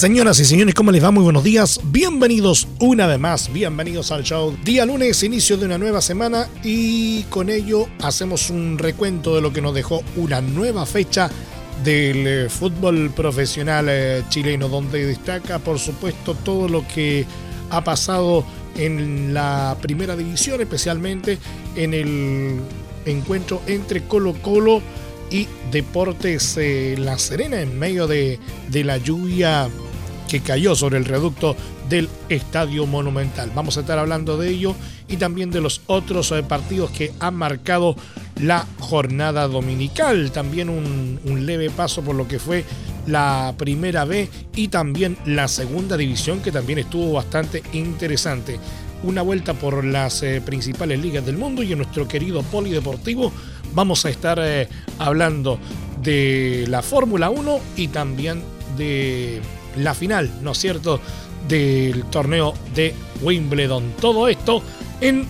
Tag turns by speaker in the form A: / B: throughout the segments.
A: Señoras y señores, ¿cómo les va? Muy buenos días. Bienvenidos una vez más, bienvenidos al show. Día lunes, inicio de una nueva semana y con ello hacemos un recuento de lo que nos dejó una nueva fecha del eh, fútbol profesional eh, chileno, donde destaca por supuesto todo lo que ha pasado en la primera división, especialmente en el encuentro entre Colo Colo y Deportes eh, La Serena en medio de, de la lluvia que cayó sobre el reducto del Estadio Monumental. Vamos a estar hablando de ello y también de los otros eh, partidos que han marcado la jornada dominical. También un, leve paso por lo que fue la primera B y también la segunda división que también estuvo bastante interesante. Una vuelta por las eh, principales ligas del mundo y en nuestro querido polideportivo vamos a estar eh, hablando de la Fórmula 1 y también de la final, ¿no es cierto?, del torneo de Wimbledon. Todo esto en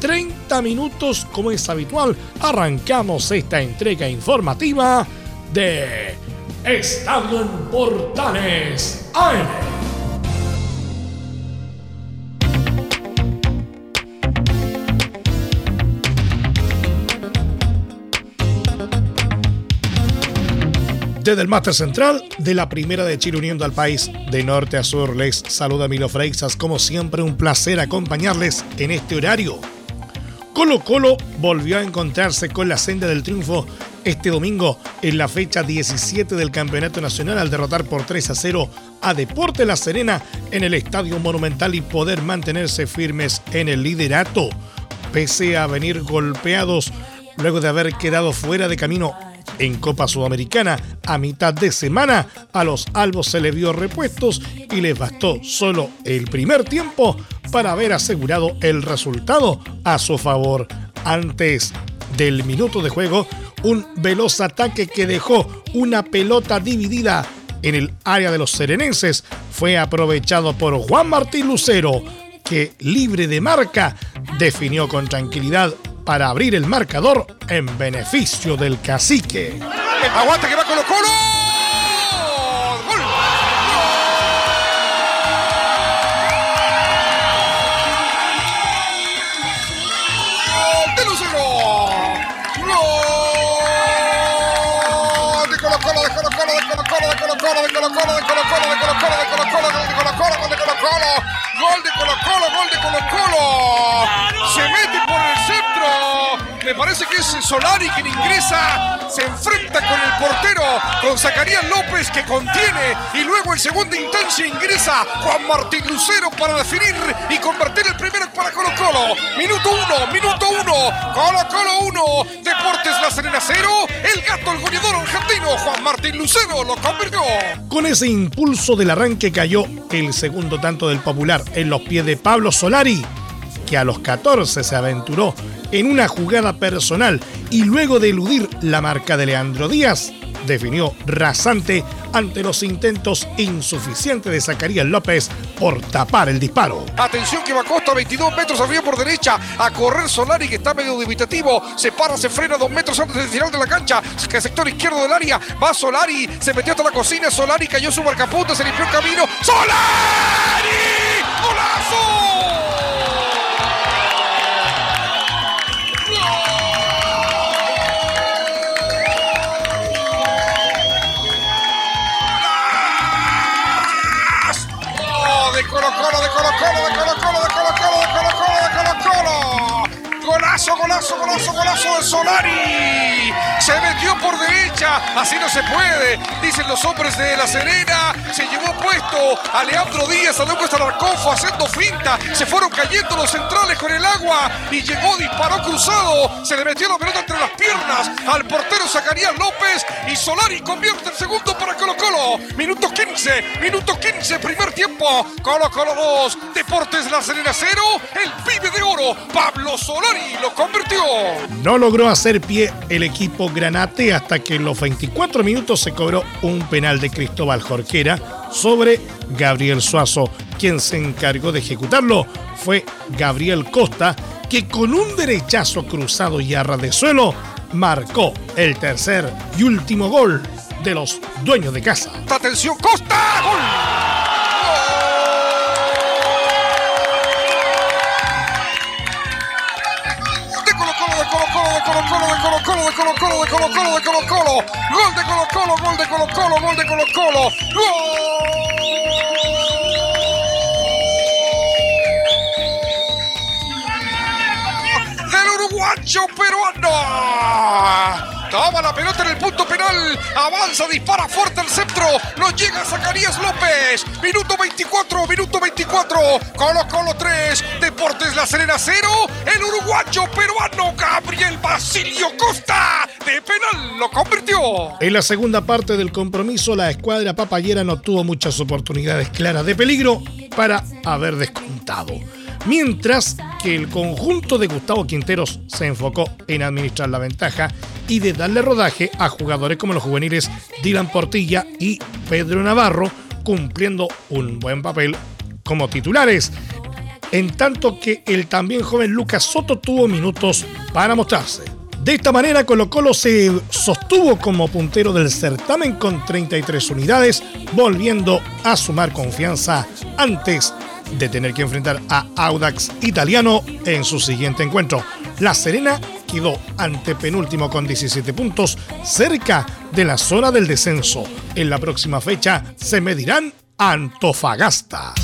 A: 30 minutos, como es habitual, arrancamos esta entrega informativa de Estadio Portales AM. Desde el máster central de la primera de Chile uniendo al país de norte a sur, les saluda Milo Freixas. Como siempre, un placer acompañarles en este horario. Colo Colo volvió a encontrarse con la senda del triunfo este domingo en la fecha 17 del Campeonato Nacional al derrotar por 3 a 0 a Deporte La Serena en el Estadio Monumental y poder mantenerse firmes en el liderato. Pese a venir golpeados luego de haber quedado fuera de camino en Copa Sudamericana, a mitad de semana, a los albos se le vio repuestos y les bastó solo el primer tiempo para haber asegurado el resultado a su favor. Antes del minuto de juego, un veloz ataque que dejó una pelota dividida en el área de los serenenses fue aprovechado por Juan Martín Lucero, que libre de marca definió con tranquilidad para abrir el marcador en beneficio del cacique.
B: Aguanta que va Colo Colo. De Colo Colo, de Colo Colo, de Colo Colo, de Colo Colo, de Colo Colo, de Colo Colo, de Colo Colo, Gol de Colo Colo, gol de Colo Colo. Se mete por el centro. Me parece que es Solari quien ingresa. Se enfrenta con el portero, con Zacarías López que contiene. Y luego en segunda instancia ingresa Juan Martín Lucero para definir y convertir el primero para Colo Colo. Minuto uno, minuto uno. Colo Colo uno. Deportes La Serena cero. El gato, el goleador argentino Juan Martín Lucero lo convirtió.
A: Con ese impulso del arranque cayó el segundo tanto del popular en los pies de Pablo Solari, que a los 14 se aventuró en una jugada personal y luego de eludir la marca de Leandro Díaz, definió rasante ante los intentos insuficientes de Zacarías López por tapar el disparo.
B: Atención que va Costa, 22 metros arriba por derecha, a correr Solari que está medio dubitativo, se para, se frena dos metros antes del final de la cancha, que sector izquierdo del área, va Solari, se metió hasta la cocina, Solari cayó su marcapunta, se limpió el camino, ¡Solari! ¡Golazo! Colo, de Colo Colo, de Colo Colo, de Colo Colo, de Colo Colo, de Colo Colo. Golazo, golazo, golazo, golazo de Solari se metió por derecha, así no se puede, dicen los hombres de La Serena, se llevó puesto a Leandro Díaz, a puesto Alarcón, haciendo finta, se fueron cayendo los centrales con el agua y llegó, disparó cruzado, se le metió la pelota entre las piernas al portero Zacarías López y Solari convierte el segundo para Colo Colo, minuto 15, minuto 15, primer tiempo, Colo Colo 2, Deportes La Serena 0, el pibe de oro, Pablo Solari lo convirtió.
A: No logró hacer pie el equipo Granate hasta que en los 24 minutos se cobró un penal de Cristóbal Jorquera sobre Gabriel Suazo. Quien se encargó de ejecutarlo fue Gabriel Costa, que con un derechazo cruzado y arra de suelo marcó el tercer y último gol de los dueños de casa.
B: ¡Atención, Costa! ¡Gol! Colo del Colo Colo del Colo Colo del Colo Colo del Colo Colo Gol del Colo Colo Gol del Colo Colo Gol del Colo Colo Gol dell'Uruguaggio peruano Toma la pelota en el punto penal. Avanza, dispara fuerte el centro. Lo llega Zacarías López. Minuto 24, minuto 24. Colo Colo 3. Deportes La Serena 0. El uruguayo peruano Gabriel Basilio Costa. De penal lo convirtió.
A: En la segunda parte del compromiso, la escuadra papayera no tuvo muchas oportunidades claras de peligro para haber descontado. Mientras que el conjunto de Gustavo Quinteros se enfocó en administrar la ventaja y de darle rodaje a jugadores como los juveniles Dylan Portilla y Pedro Navarro, cumpliendo un buen papel como titulares. En tanto que el también joven Lucas Soto tuvo minutos para mostrarse. De esta manera, Colo Colo se sostuvo como puntero del certamen con 33 unidades, volviendo a sumar confianza antes de tener que enfrentar a Audax Italiano en su siguiente encuentro. La Serena quedó ante penúltimo con 17 puntos, cerca de la zona del descenso. En la próxima fecha se medirán Antofagasta.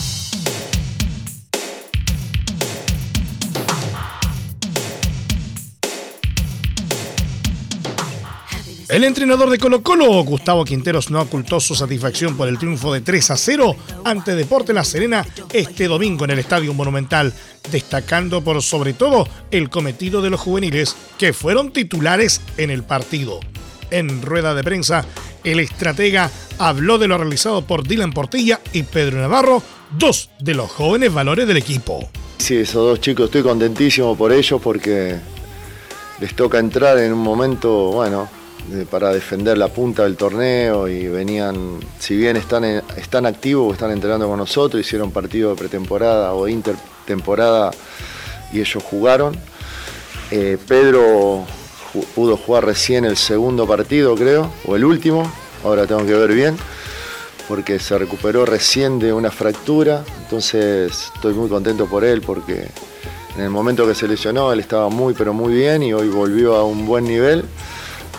A: El entrenador de Colo Colo, Gustavo Quinteros, no ocultó su satisfacción por el triunfo de 3 a 0 ante Deporte La Serena este domingo en el Estadio Monumental, destacando por sobre todo el cometido de los juveniles que fueron titulares en el partido. En rueda de prensa, el estratega habló de lo realizado por Dylan Portilla y Pedro Navarro, dos de los jóvenes valores del equipo.
C: Sí, esos dos chicos estoy contentísimo por ellos porque les toca entrar en un momento, bueno, para defender la punta del torneo y venían, si bien están, están activos, están entrenando con nosotros, hicieron partido de pretemporada o intertemporada y ellos jugaron. Eh, Pedro pudo jugar recién el segundo partido, creo, o el último, ahora tengo que ver bien, porque se recuperó recién de una fractura, entonces estoy muy contento por él porque en el momento que se lesionó él estaba muy pero muy bien y hoy volvió a un buen nivel.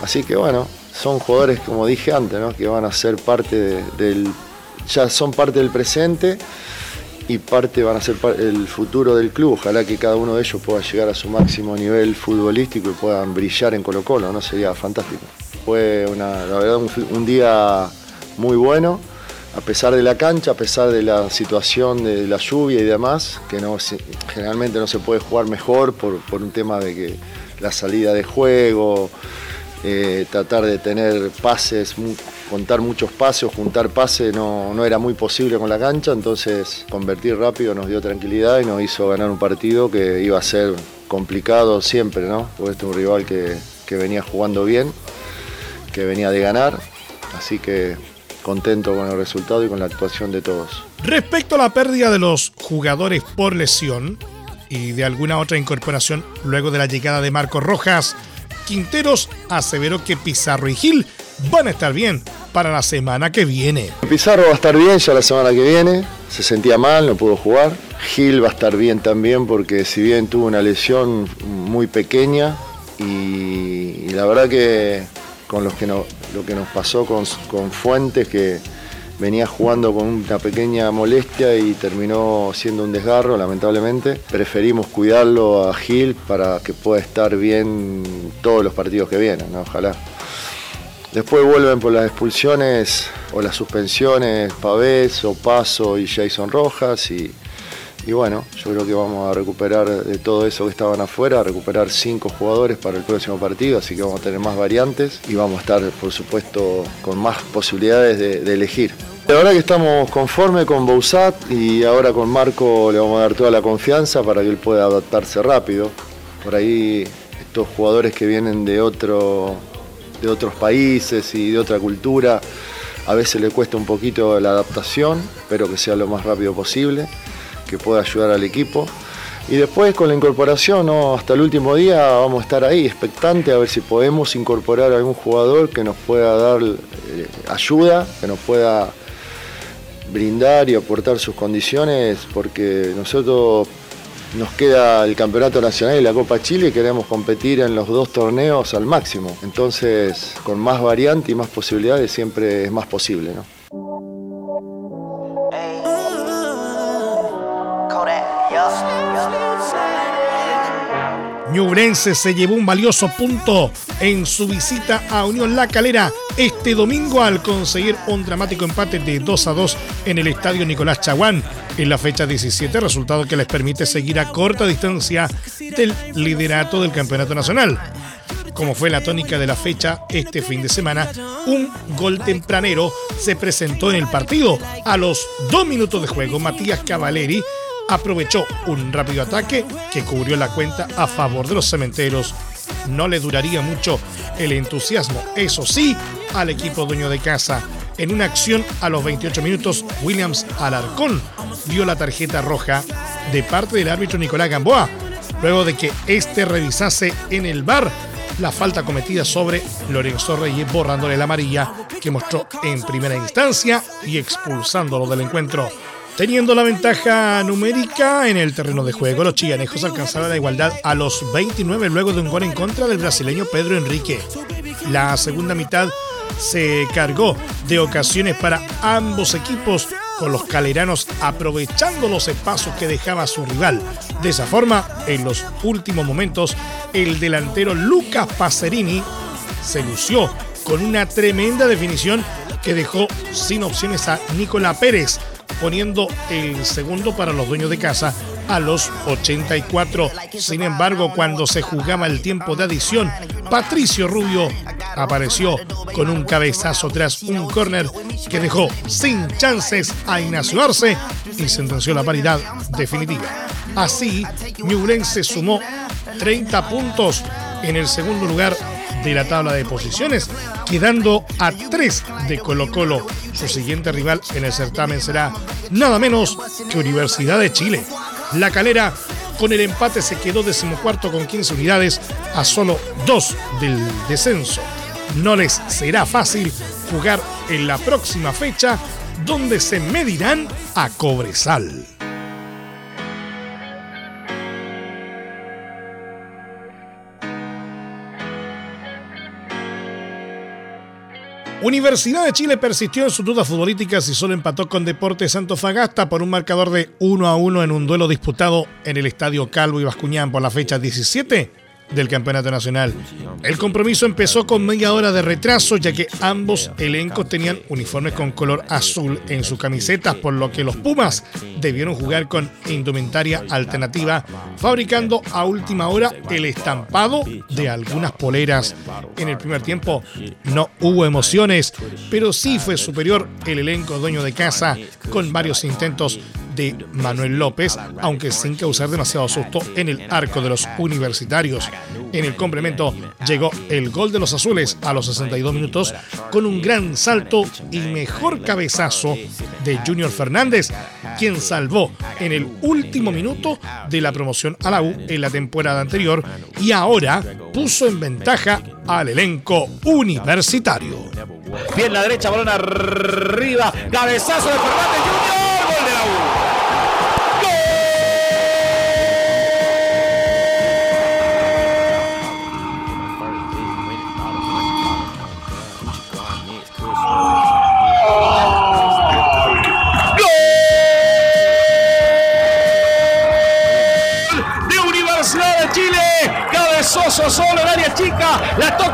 C: Así que bueno, son jugadores, como dije antes, que van a ser parte del. ya son parte del presente y parte van a ser el futuro del club. Ojalá que cada uno de ellos pueda llegar a su máximo nivel futbolístico y puedan brillar en Colo Colo, ¿no? Sería fantástico. Fue una, la verdad un, día muy bueno, a pesar de la cancha, a pesar de la situación de la lluvia y demás, que no, generalmente no se puede jugar mejor por, por un tema de que la salida de juego, eh, tratar de tener pases, contar muchos pases, juntar pases no, no, era muy posible con la cancha, entonces convertir rápido nos dio tranquilidad y nos hizo ganar un partido que iba a ser complicado siempre, ¿no? Porque este es un rival que, que venía jugando bien, que venía de ganar, así que contento con el resultado y con la actuación de todos.
A: Respecto a la pérdida de los jugadores por lesión y de alguna otra incorporación luego de la llegada de Marcos Rojas, Quinteros aseveró que Pizarro y Gil van a estar bien para la semana que viene.
C: Pizarro va a estar bien ya la semana que viene, se sentía mal, no pudo jugar. Gil va a estar bien también porque si bien tuvo una lesión muy pequeña y, la verdad que con los que no, lo que nos pasó con, Fuentes que venía jugando con una pequeña molestia y terminó siendo un desgarro, lamentablemente. Preferimos cuidarlo a Gil para que pueda estar bien todos los partidos que vienen, ojalá. Después vuelven por las expulsiones o las suspensiones Pavés, Opaso y Jason Rojas y, y, bueno, yo creo que vamos a recuperar de todo eso que estaban afuera, recuperar cinco jugadores para el próximo partido, así que vamos a tener más variantes y vamos a estar, por supuesto, con más posibilidades de, elegir. La verdad que estamos conformes con Bousat y ahora con Marco le vamos a dar toda la confianza para que él pueda adaptarse rápido. Por ahí estos jugadores que vienen de otro de otros países y de otra cultura. A veces le cuesta un poquito la adaptación, pero que sea lo más rápido posible, que pueda ayudar al equipo. Y después con la incorporación, hasta el último día vamos a estar ahí, expectante, a ver si podemos incorporar algún jugador que nos pueda dar eh, ayuda, que nos pueda brindar y aportar sus condiciones, porque nosotros nos queda el Campeonato Nacional y la Copa Chile y queremos competir en los dos torneos al máximo. Entonces, con más variante y más posibilidades siempre es más posible. ¿no?
A: Ñubrense se llevó un valioso punto en su visita a Unión La Calera este domingo al conseguir un dramático empate de 2 a 2 en el estadio Nicolás Chaguán en la fecha 17, resultado que les permite seguir a corta distancia del liderato del campeonato nacional. Como fue la tónica de la fecha este fin de semana, un gol tempranero se presentó en el partido. A los dos minutos de juego, Matías Cavaleri aprovechó un rápido ataque que cubrió la cuenta a favor de los cementeros. No le duraría mucho el entusiasmo, eso sí, al equipo dueño de casa. En una acción a los 28 minutos, Williams Alarcón dio la tarjeta roja de parte del árbitro Nicolás Gamboa, luego de que este revisase en el bar la falta cometida sobre Lorenzo Reyes, borrándole la amarilla que mostró en primera instancia y expulsándolo del encuentro. Teniendo la ventaja numérica en el terreno de juego, los chillanejos alcanzaron la igualdad a los 29 luego de un gol en contra del brasileño Pedro Enrique. La segunda mitad se cargó de ocasiones para ambos equipos, con los caleranos aprovechando los espacios que dejaba su rival. De esa forma, en los últimos momentos, el delantero Lucas Pacerini se lució con una tremenda definición que dejó sin opciones a Nicolás Pérez poniendo el segundo para los dueños de casa a los 84. Sin embargo, cuando se jugaba el tiempo de adición, Patricio Rubio apareció con un cabezazo tras un córner que dejó sin chances a Ignacio Arce y sentenció la paridad definitiva. Así, Ñublense sumó 30 puntos en el segundo lugar de la tabla de posiciones, quedando a 3 de Colo Colo. Su siguiente rival en el certamen será nada menos que Universidad de Chile. La calera con el empate se quedó decimocuarto con 15 unidades a solo 2 del descenso. No les será fácil jugar en la próxima fecha donde se medirán a Cobresal. Universidad de Chile persistió en sus dudas futbolísticas y solo empató con Deportes Fagasta por un marcador de 1 a 1 en un duelo disputado en el Estadio Calvo y Bascuñán. Por la fecha 17 del Campeonato Nacional. El compromiso empezó con media hora de retraso, ya que ambos elencos tenían uniformes con color azul en sus camisetas, por lo que los Pumas debieron jugar con indumentaria alternativa, fabricando a última hora el estampado de algunas poleras. En el primer tiempo no hubo emociones, pero sí fue superior el elenco dueño de casa, con varios intentos de Manuel López, aunque sin causar demasiado susto en el arco de los universitarios. En el complemento llegó el gol de los azules a los 62 minutos con un gran salto y mejor cabezazo de Junior Fernández, quien salvó en el último minuto de la promoción a la U en la temporada anterior y ahora puso en ventaja al elenco universitario.
D: Bien la derecha, balón arriba, cabezazo de Fernández Junior,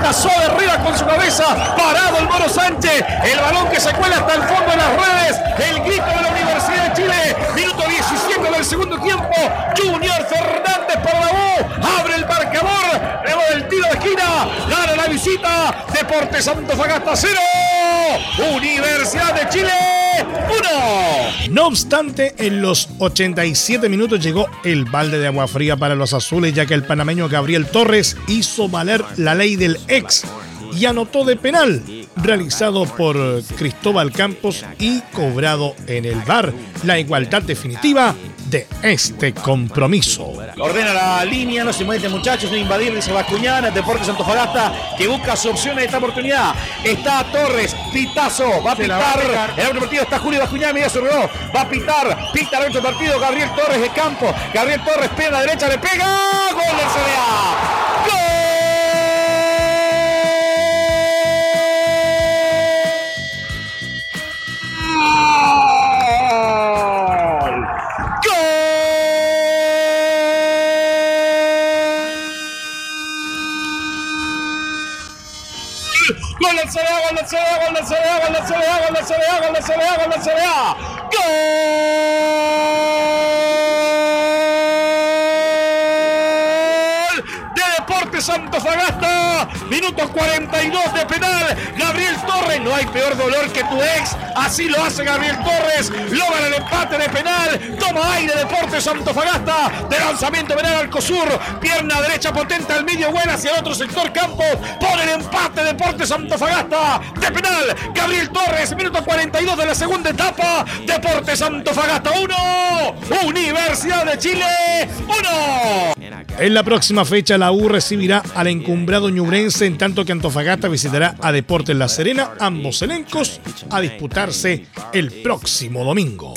D: pasó de arriba con su cabeza, parado el Moro Sánchez, el balón que se cuela hasta el fondo de las redes, el grito de la Universidad de Chile, minuto 17 del segundo tiempo, Junior Fernández para la U, abre el marcador, luego del tiro de esquina, gana la visita, Deportes Fagasta 0, Universidad de Chile 1.
A: No obstante, en los 87 minutos llegó el balde de agua fría para los azules, ya que el panameño Gabriel Torres hizo valer la ley del ex y anotó de penal, realizado por Cristóbal Campos y cobrado en el bar. La igualdad definitiva de este compromiso.
D: Ordena la línea, no se mueve muchachos, no invadir, dice Bascuñana, Deportes Antofagasta, que busca su opción en esta oportunidad. Está Torres, pitazo, va a pitar. el otro partido está Julio Bascuñana, media su reloj, va a pitar, pita el otro partido, Gabriel Torres de campo, Gabriel Torres pega a la derecha, le pega, gol del CDA. De Deportes Santo Fagasta, minuto 42 de penal. Gabriel Torres, no hay peor dolor que tu ex. Así lo hace Gabriel Torres. Logra el empate de penal. Toma aire Deportes Fagasta De lanzamiento penal al Cosur. Pierna derecha potente al medio buena hacia el otro sector campo. Pone el empate Deportes Fagasta De penal. Gabriel Torres, minuto 42 de la segunda etapa. Deportes Fagasta 1. Universidad de Chile 1.
A: En la próxima fecha la U recibirá al encumbrado Ñubrense en tanto que Antofagasta visitará a Deportes La Serena, ambos elencos a disputarse el próximo domingo.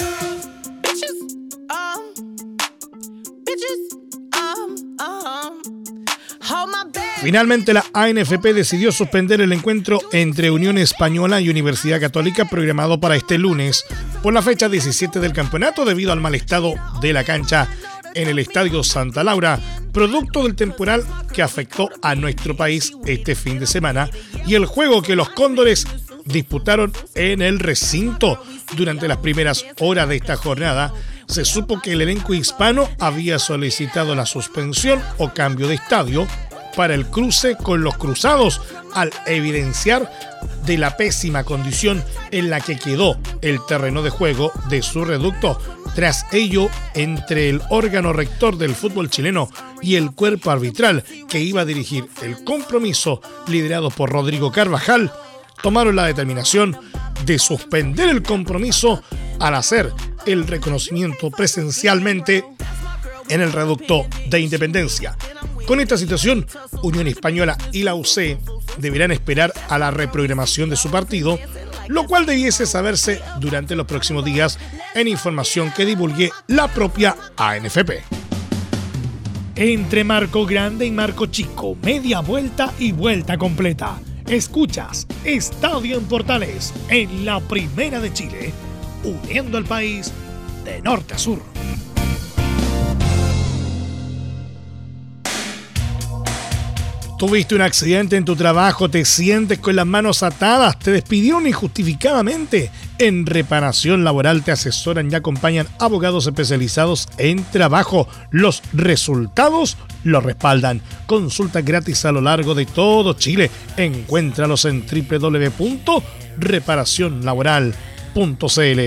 A: Finalmente la ANFP decidió suspender el encuentro entre Unión Española y Universidad Católica programado para este lunes por la fecha 17 del campeonato debido al mal estado de la cancha en el Estadio Santa Laura, producto del temporal que afectó a nuestro país este fin de semana y el juego que los Cóndores disputaron en el recinto. Durante las primeras horas de esta jornada, se supo que el elenco hispano había solicitado la suspensión o cambio de estadio para el cruce con los cruzados al evidenciar de la pésima condición en la que quedó el terreno de juego de su reducto. Tras ello, entre el órgano rector del fútbol chileno y el cuerpo arbitral que iba a dirigir el compromiso liderado por Rodrigo Carvajal, tomaron la determinación de suspender el compromiso al hacer el reconocimiento presencialmente en el reducto de Independencia. Con esta situación, Unión Española y la UC deberán esperar a la reprogramación de su partido, lo cual debiese saberse durante los próximos días en información que divulgue la propia ANFP. Entre Marco Grande y Marco Chico, media vuelta y vuelta completa. Escuchas Estadio en Portales en la Primera de Chile, uniendo al país de norte a sur. Tuviste un accidente en tu trabajo, te sientes con las manos atadas, te despidieron injustificadamente. En reparación laboral te asesoran y acompañan abogados especializados en trabajo. Los resultados lo respaldan. Consulta gratis a lo largo de todo Chile. Encuéntralos en www.reparacionlaboral.cl.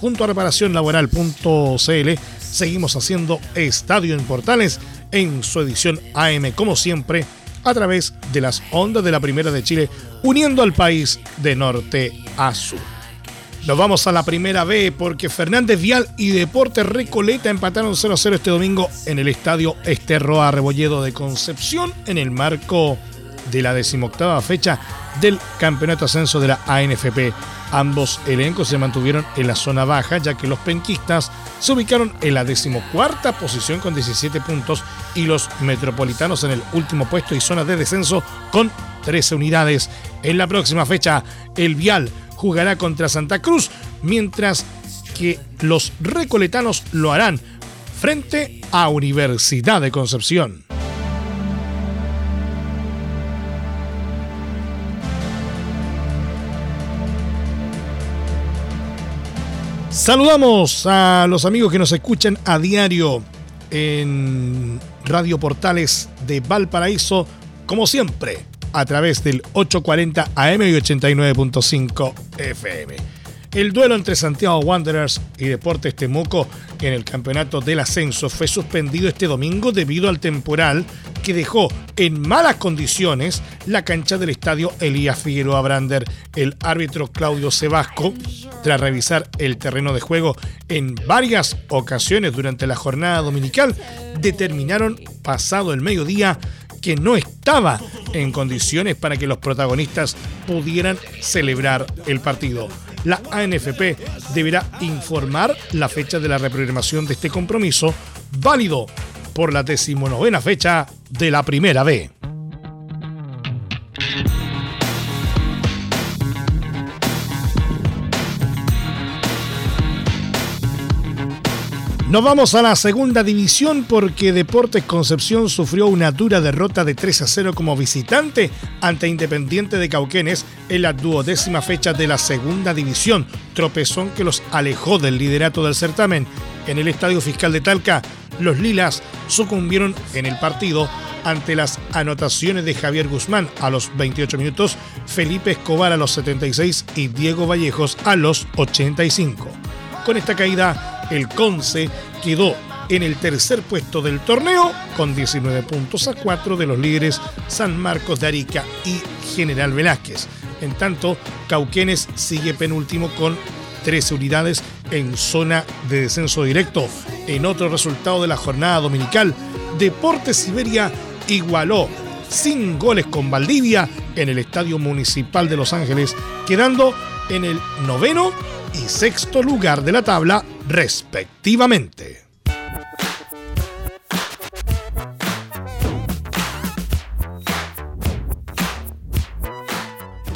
A: Junto a reparacionlaboral.cl seguimos haciendo Estadio en Portales en su edición AM como siempre a través de las ondas de la Primera de Chile, uniendo al país de norte a sur. Nos vamos a la primera B porque Fernández Vial y Deportes Recoleta empataron 0-0 este domingo en el estadio Esterroa Rebolledo de Concepción en el marco de la decimoctava fecha del Campeonato Ascenso de la ANFP. Ambos elencos se mantuvieron en la zona baja, ya que los penquistas se ubicaron en la decimocuarta posición con 17 puntos y los metropolitanos en el último puesto y zona de descenso con 13 unidades. En la próxima fecha, el Vial jugará contra Santa Cruz, mientras que los recoletanos lo harán frente a Universidad de Concepción. Saludamos a los amigos que nos escuchan a diario en Radio Portales de Valparaíso, como siempre, a través del 840 AM y 89.5 FM. El duelo entre Santiago Wanderers y Deportes Temuco en el campeonato del ascenso fue suspendido este domingo debido al temporal que dejó en malas condiciones la cancha del estadio Elías Figueroa Brander. El árbitro Claudio Sebasco, tras revisar el terreno de juego en varias ocasiones durante la jornada dominical, determinaron pasado el mediodía que no estaba en condiciones para que los protagonistas pudieran celebrar el partido la ANFP deberá informar la fecha de la reprogramación de este compromiso, válido por la decimonovena fecha de la Primera B. Nos vamos a la segunda división porque Deportes Concepción sufrió una dura derrota de 3 a 0 como visitante ante Independiente de Cauquenes en la duodécima fecha de la segunda división, tropezón que los alejó del liderato del certamen. En el Estadio Fiscal de Talca, los Lilas sucumbieron en el partido ante las anotaciones de Javier Guzmán a los 28 minutos, Felipe Escobar a los 76 y Diego Vallejos a los 85. Con esta caída, el Conce quedó en el tercer puesto del torneo con 19 puntos a 4 de los líderes San Marcos de Arica y General Velázquez. En tanto, Cauquenes sigue penúltimo con 13 unidades en zona de descenso directo. En otro resultado de la jornada dominical, Deportes Siberia igualó sin goles con Valdivia en el Estadio Municipal de Los Ángeles, quedando en el noveno y sexto lugar de la tabla respectivamente.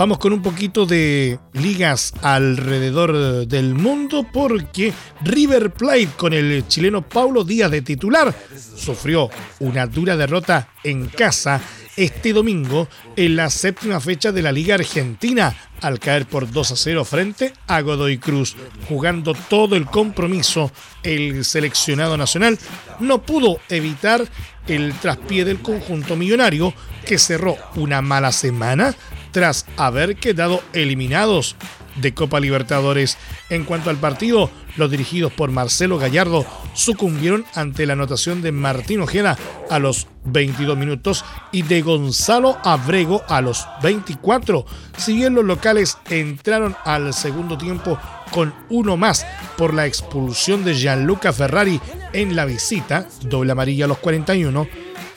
A: Vamos con un poquito de ligas alrededor del mundo porque River Plate con el chileno Paulo Díaz de titular sufrió una dura derrota en casa este domingo en la séptima fecha de la Liga Argentina al caer por 2 a 0 frente a Godoy Cruz. Jugando todo el compromiso, el seleccionado nacional no pudo evitar el traspié del conjunto millonario que cerró una mala semana tras haber quedado eliminados de Copa Libertadores. En cuanto al partido, los dirigidos por Marcelo Gallardo sucumbieron ante la anotación de Martín Ojeda a los 22 minutos y de Gonzalo Abrego a los 24. Si bien los locales entraron al segundo tiempo con uno más por la expulsión de Gianluca Ferrari en la visita, doble amarilla a los 41,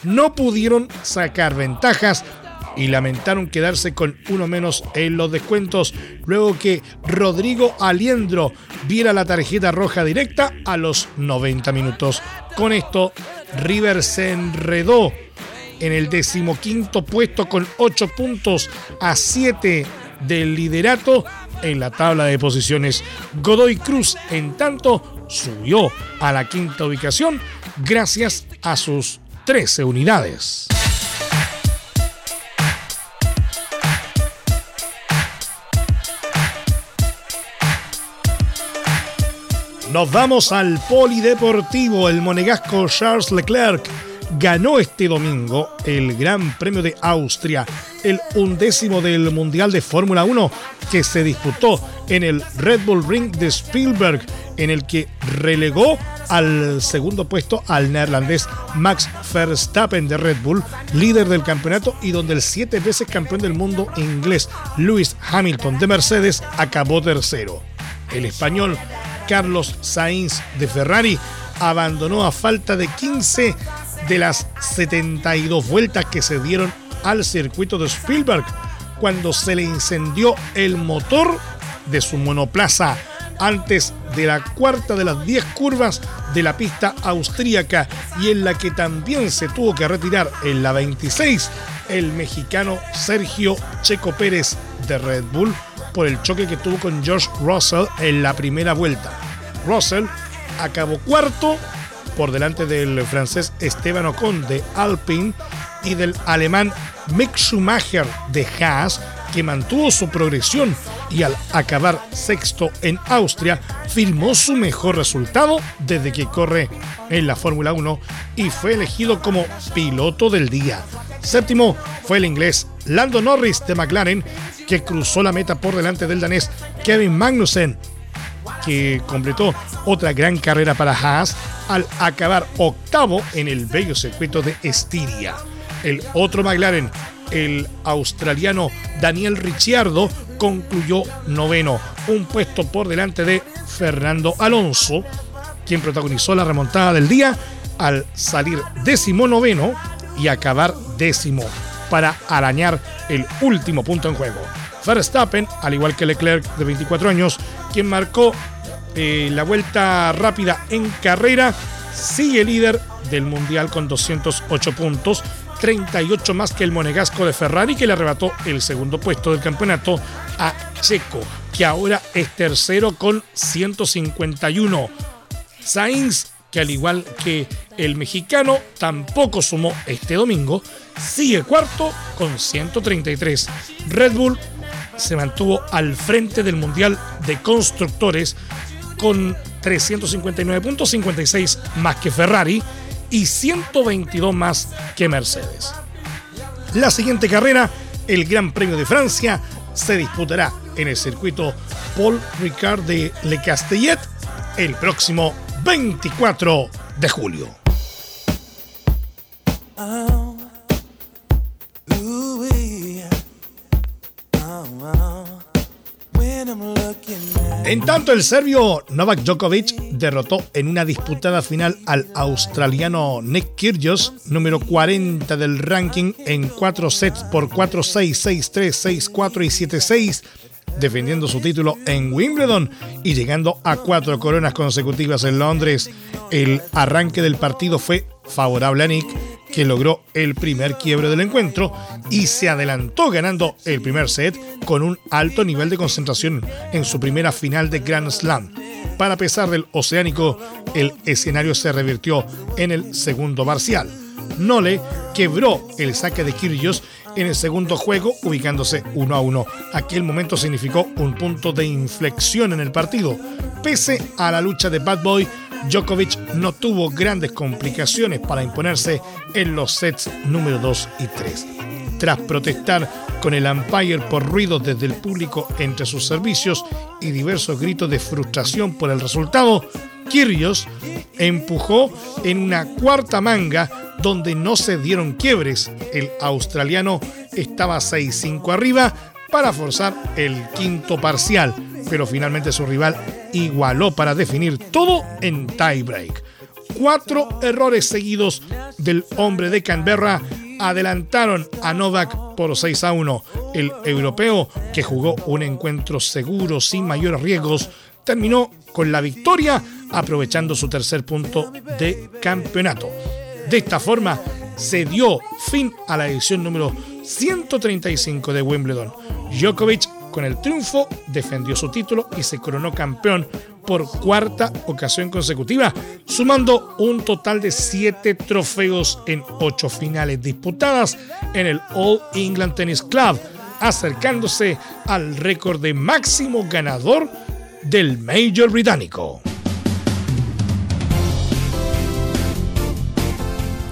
A: no pudieron sacar ventajas y lamentaron quedarse con uno menos en los descuentos luego que Rodrigo Aliendro viera la tarjeta roja directa a los 90 minutos. Con esto, River se enredó en el decimoquinto puesto con 8 puntos a 7 del liderato en la tabla de posiciones. Godoy Cruz, en tanto, subió a la quinta ubicación gracias a sus 13 unidades. Nos vamos al polideportivo. El monegasco Charles Leclerc ganó este domingo el Gran Premio de Austria, el undécimo del Mundial de Fórmula 1 que se disputó en el Red Bull Ring de Spielberg, en el que relegó al segundo puesto al neerlandés Max Verstappen de Red Bull, líder del campeonato y donde el siete veces campeón del mundo inglés Lewis Hamilton de Mercedes acabó tercero. El español Carlos Sainz de Ferrari abandonó a falta de 15 de las 72 vueltas que se dieron al circuito de Spielberg cuando se le incendió el motor de su monoplaza antes de la cuarta de las 10 curvas de la pista austríaca y en la que también se tuvo que retirar en la 26 el mexicano Sergio Checo Pérez de Red Bull por el choque que tuvo con George Russell en la primera vuelta. Russell acabó cuarto por delante del francés Esteban Ocon de Alpine y del alemán Mick Schumacher de Haas, que mantuvo su progresión y al acabar sexto en Austria, firmó su mejor resultado desde que corre en la Fórmula 1 y fue elegido como piloto del día. Séptimo fue el inglés Lando Norris de McLaren, que cruzó la meta por delante del danés Kevin Magnussen, que completó otra gran carrera para Haas al acabar octavo en el bello circuito de Estiria. El otro McLaren, el australiano Daniel Ricciardo, concluyó noveno, un puesto por delante de Fernando Alonso, quien protagonizó la remontada del día al salir décimo noveno y acabar décimo para arañar el último punto en juego. Verstappen, al igual que Leclerc de 24 años, quien marcó eh, la vuelta rápida en carrera, sigue líder del Mundial con 208 puntos, 38 más que el monegasco de Ferrari que le arrebató el segundo puesto del campeonato a Checo, que ahora es tercero con 151. Sainz, que al igual que el mexicano tampoco sumó este domingo, sigue cuarto con 133. Red Bull se mantuvo al frente del Mundial de Constructores con 359.56 más que Ferrari y 122 más que Mercedes. La siguiente carrera, el Gran Premio de Francia, se disputará en el circuito Paul Ricard de Le Castellet el próximo 24 de julio. En tanto, el serbio Novak Djokovic derrotó en una disputada final al australiano Nick Kyrgios, número 40 del ranking, en 4 sets por 4-6, 6-3, 6-4 y 7-6, defendiendo su título en Wimbledon y llegando a cuatro coronas consecutivas en Londres. El arranque del partido fue favorable a Nick, que logró el primer quiebre del encuentro y se adelantó ganando el primer set con un alto nivel de concentración en su primera final de Grand Slam. Para pesar del oceánico, el escenario se revirtió en el segundo parcial. Nole quebró el saque de Kyrgios en el segundo juego, ubicándose 1 a 1. Aquel momento significó un punto de inflexión en el partido. Pese a la lucha de Bad Boy, Djokovic no tuvo grandes complicaciones para imponerse en los sets número 2 y 3. Tras protestar con el umpire por ruidos desde el público entre sus servicios y diversos gritos de frustración por el resultado, Kyrgios empujó en una cuarta manga donde no se dieron quiebres. El australiano estaba 6-5 arriba para forzar el quinto parcial, pero finalmente su rival igualó para definir todo en tiebreak. Cuatro errores seguidos del hombre de Canberra adelantaron a Novak por 6 a 1. El europeo, que jugó un encuentro seguro sin mayores riesgos, terminó con la victoria aprovechando su tercer punto de campeonato. De esta forma, se dio fin a la edición número 135 de Wimbledon. Djokovic con el triunfo defendió su título y se coronó campeón por cuarta ocasión consecutiva, sumando un total de siete trofeos en ocho finales disputadas en el All England Tennis Club, acercándose al récord de máximo ganador del Major británico.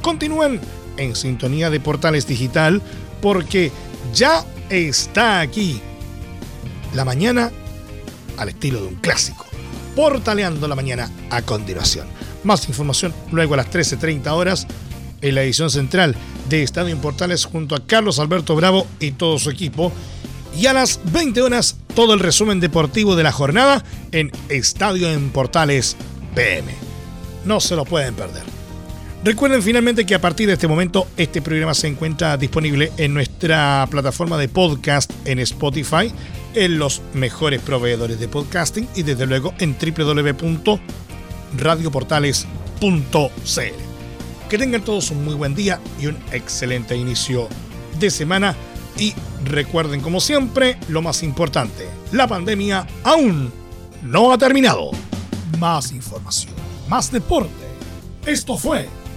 A: continúen en sintonía de Portales Digital porque ya está aquí la mañana al estilo de un clásico. Portaleando la mañana a continuación. Más información luego a las 13.30 horas en la edición central de Estadio en Portales junto a Carlos Alberto Bravo y todo su equipo. Y a las 20 horas todo el resumen deportivo de la jornada en Estadio en Portales PM. No se lo pueden perder. Recuerden finalmente que a partir de este momento este programa se encuentra disponible en nuestra plataforma de podcast en Spotify, en los mejores proveedores de podcasting y desde luego en www.radioportales.cl. Que tengan todos un muy buen día y un excelente inicio de semana. Y recuerden, como siempre, lo más importante, la pandemia aún no ha terminado. Más información, más deporte. Esto fue